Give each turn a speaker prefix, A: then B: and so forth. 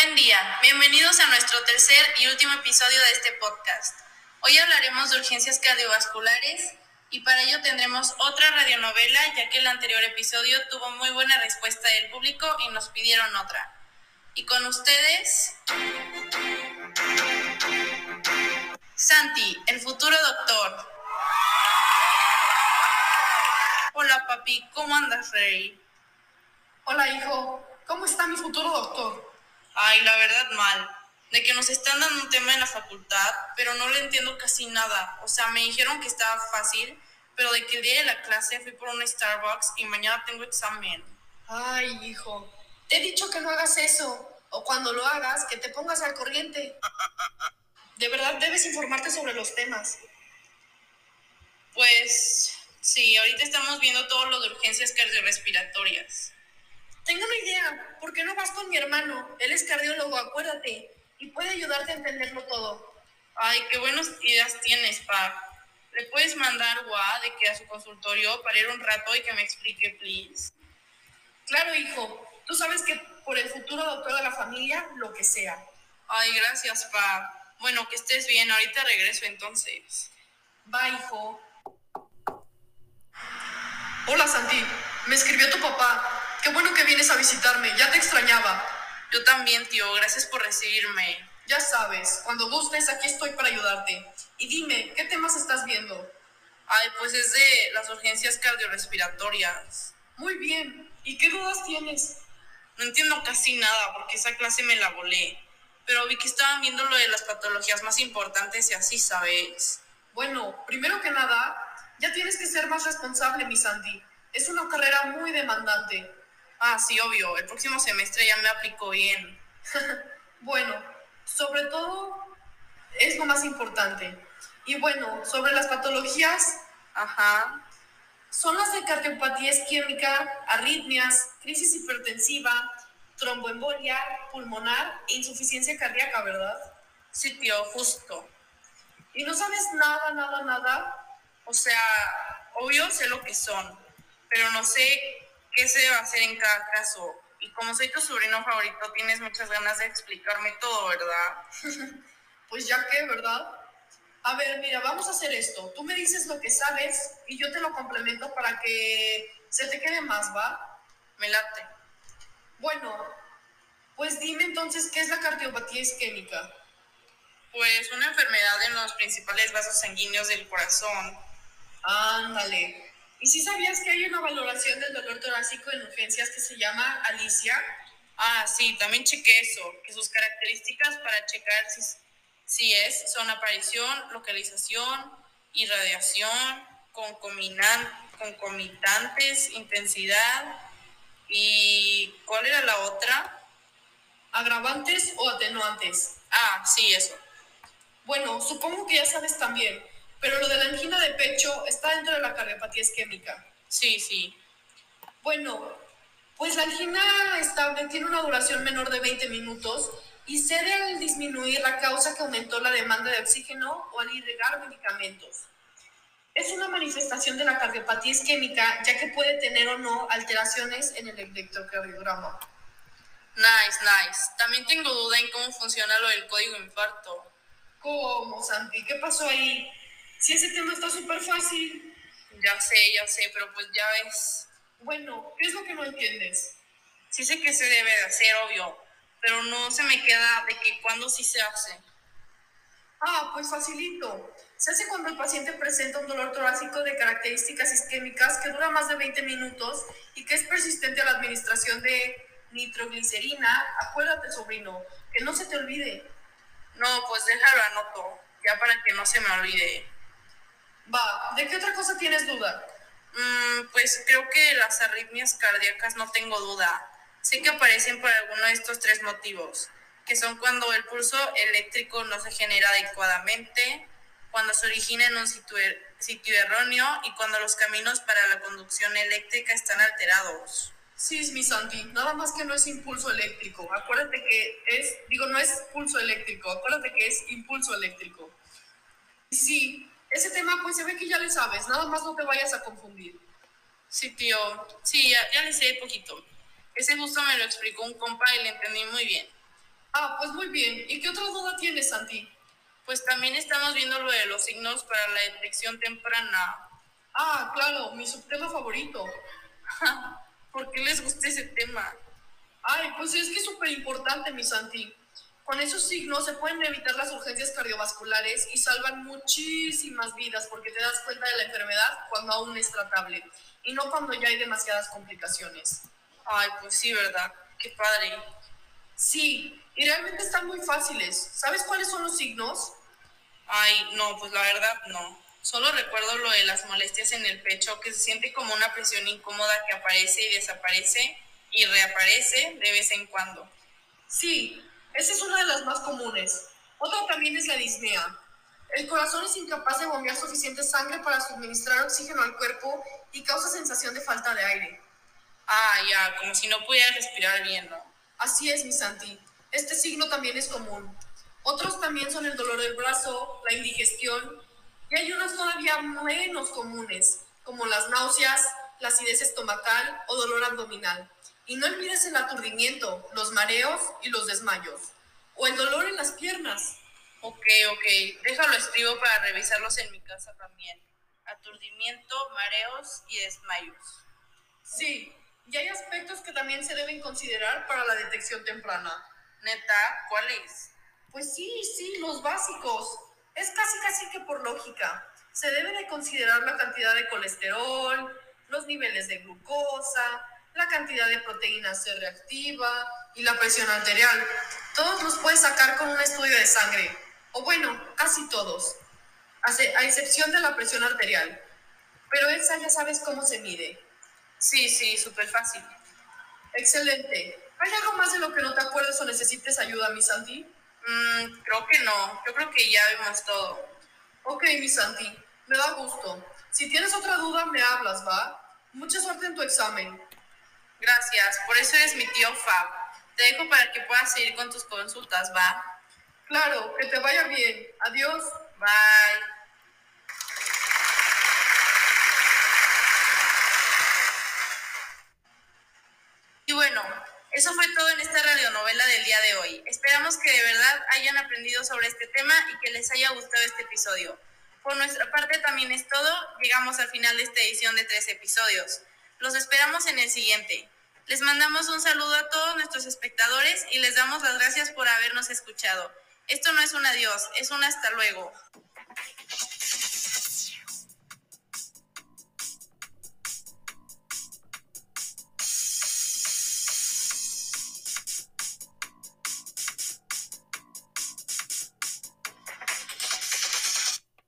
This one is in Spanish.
A: Buen día, bienvenidos a nuestro tercer y último episodio de este podcast. Hoy hablaremos de urgencias cardiovasculares y para ello tendremos otra radionovela ya que el anterior episodio tuvo muy buena respuesta del público y nos pidieron otra. Y con ustedes... Santi, el futuro doctor. Hola papi, ¿cómo andas, Rey?
B: Hola hijo, ¿cómo está mi futuro doctor?
A: Ay, la verdad mal. De que nos están dando un tema en la facultad, pero no le entiendo casi nada. O sea, me dijeron que estaba fácil, pero de que el día de la clase fui por un Starbucks y mañana tengo examen.
B: Ay, hijo, te he dicho que no hagas eso. O cuando lo hagas, que te pongas al corriente. De verdad debes informarte sobre los temas.
A: Pues sí, ahorita estamos viendo todo lo de urgencias cardiorrespiratorias.
B: Tengo una idea. ¿Por qué no vas con mi hermano? Él es cardiólogo, acuérdate. Y puede ayudarte a entenderlo todo.
A: Ay, qué buenas ideas tienes, pa. ¿Le puedes mandar WA de que a su consultorio para ir un rato y que me explique, please?
B: Claro, hijo. Tú sabes que por el futuro doctor de la familia, lo que sea.
A: Ay, gracias, pa. Bueno, que estés bien. Ahorita regreso entonces.
B: Va, hijo. Hola, Santi. Me escribió tu papá. Qué bueno que vienes a visitarme, ya te extrañaba.
A: Yo también, tío, gracias por recibirme.
B: Ya sabes, cuando gustes, aquí estoy para ayudarte. Y dime, ¿qué temas estás viendo?
A: Ay, pues es de las urgencias cardiorrespiratorias.
B: Muy bien. ¿Y qué dudas tienes?
A: No entiendo casi nada porque esa clase me la volé. Pero vi que estaban viendo lo de las patologías más importantes y así, ¿sabes?
B: Bueno, primero que nada, ya tienes que ser más responsable, mi Sandy. Es una carrera muy demandante.
A: Ah, sí, obvio. El próximo semestre ya me aplico bien.
B: bueno, sobre todo es lo más importante. Y bueno, sobre las patologías,
A: ajá,
B: son las de cardiopatía isquémica, arritmias, crisis hipertensiva, tromboembolia pulmonar e insuficiencia cardíaca, ¿verdad?
A: Sí, tío, justo.
B: ¿Y no sabes nada, nada, nada?
A: O sea, obvio sé lo que son, pero no sé qué se debe hacer en cada caso. Y como soy tu sobrino favorito, tienes muchas ganas de explicarme todo, ¿verdad?
B: pues ya que, ¿verdad? A ver, mira, vamos a hacer esto. Tú me dices lo que sabes y yo te lo complemento para que se te quede más, ¿va?
A: Me late.
B: Bueno, pues dime entonces, ¿qué es la cardiopatía isquémica?
A: Pues una enfermedad en los principales vasos sanguíneos del corazón.
B: Ándale. ¿Y si sabías que hay una valoración del dolor torácico en urgencias que se llama Alicia?
A: Ah, sí, también chequé eso, que sus características para checar si, si es son aparición, localización, irradiación, concomitantes, intensidad y ¿cuál era la otra?
B: Agravantes o atenuantes.
A: Ah, sí, eso.
B: Bueno, supongo que ya sabes también pero lo de la angina de pecho está dentro de la cardiopatía isquémica.
A: Sí, sí.
B: Bueno, pues la angina estable tiene una duración menor de 20 minutos y cede al disminuir la causa que aumentó la demanda de oxígeno o al irrigar medicamentos. Es una manifestación de la cardiopatía isquémica ya que puede tener o no alteraciones en el electrocardiograma.
A: Nice, nice. También tengo duda en cómo funciona lo del código infarto.
B: ¿Cómo, Santi? ¿Qué pasó ahí? Si ese tema está súper fácil.
A: Ya sé, ya sé, pero pues ya ves.
B: Bueno, ¿qué es lo que no entiendes?
A: Sí sé que se debe de hacer, obvio, pero no se me queda de que cuándo sí se hace.
B: Ah, pues facilito. Se hace cuando el paciente presenta un dolor torácico de características isquémicas que dura más de 20 minutos y que es persistente a la administración de nitroglicerina. Acuérdate, sobrino, que no se te olvide.
A: No, pues déjalo anoto, ya para que no se me olvide.
B: Va, ¿de qué otra cosa tienes duda?
A: Mm, pues creo que las arritmias cardíacas no tengo duda. Sé que aparecen por alguno de estos tres motivos, que son cuando el pulso eléctrico no se genera adecuadamente, cuando se origina en un sitio, sitio erróneo y cuando los caminos para la conducción eléctrica están alterados.
B: Sí, mi Santi, nada más que no es impulso eléctrico. Acuérdate que es, digo, no es pulso eléctrico, acuérdate que es impulso eléctrico. Sí, ese tema pues se ve que ya le sabes, nada más no te vayas a confundir.
A: Sí, tío, sí, ya, le sé poquito. Ese gusto me lo explicó un compa y le entendí muy bien.
B: Ah, pues muy bien. ¿Y qué otra duda tienes, Santi?
A: Pues también estamos viendo lo de los signos para la detección temprana.
B: Ah, claro, mi subtema favorito.
A: ¿Por qué les gusta ese tema?
B: Ay, pues es que es súper importante, mi Santi. Con esos signos se pueden evitar las urgencias cardiovasculares y salvan muchísimas vidas porque te das cuenta de la enfermedad cuando aún es tratable y no cuando ya hay demasiadas complicaciones.
A: Ay, pues sí, ¿verdad? Qué padre.
B: Sí, y realmente están muy fáciles. ¿Sabes cuáles son los signos?
A: Ay, no, pues la verdad no. Solo recuerdo lo de las molestias en el pecho, que se siente como una presión incómoda que aparece y desaparece y reaparece de vez en cuando.
B: Sí, esa es una de las más comunes. Otra también es la disnea. El corazón es incapaz de bombear suficiente sangre para suministrar oxígeno al cuerpo y causa sensación de falta de aire.
A: Ah, ya, como si no pudiera respirar bien, ¿no?
B: Así es, mi Santi. Este signo también es común. Otros también son el dolor del brazo, la indigestión, y hay unos todavía menos comunes, como las náuseas, la acidez estomacal o dolor abdominal. Y no olvides el aturdimiento, los mareos y los desmayos. O el dolor en las piernas.
A: Ok, ok. Déjalo escribo para revisarlos en mi casa también. Aturdimiento, mareos y desmayos.
B: Sí, y hay aspectos que también se deben considerar para la detección temprana.
A: Neta, ¿cuáles?
B: Pues sí, sí, los básicos. Es casi casi que por lógica. Se debe de considerar la cantidad de colesterol, los niveles de glucosa, la cantidad de proteína C reactiva y la presión arterial. Todos los puedes sacar con un estudio de sangre, o bueno, casi todos, a excepción de la presión arterial. Pero esa ya sabes cómo se mide.
A: Sí, sí, súper fácil.
B: Excelente. ¿Hay algo más de lo que no te acuerdes o necesites ayuda, mi Santi?
A: Mm, creo que no. Yo creo que ya vimos todo.
B: Ok, mi Santi. Me da gusto. Si tienes otra duda, me hablas, ¿va? Mucha suerte en tu examen.
A: Gracias, por eso eres mi tío Fab. Te dejo para que puedas seguir con tus consultas, ¿va?
B: Claro, que te vaya bien. Adiós.
A: Bye. Y bueno, eso fue todo en esta radionovela del día de hoy. Esperamos que de verdad hayan aprendido sobre este tema y que les haya gustado este episodio. Por nuestra parte también es todo. Llegamos al final de esta edición de tres episodios. Los esperamos en el siguiente. Les mandamos un saludo a todos nuestros espectadores y les damos las gracias por habernos escuchado. Esto no es un adiós, es un hasta luego.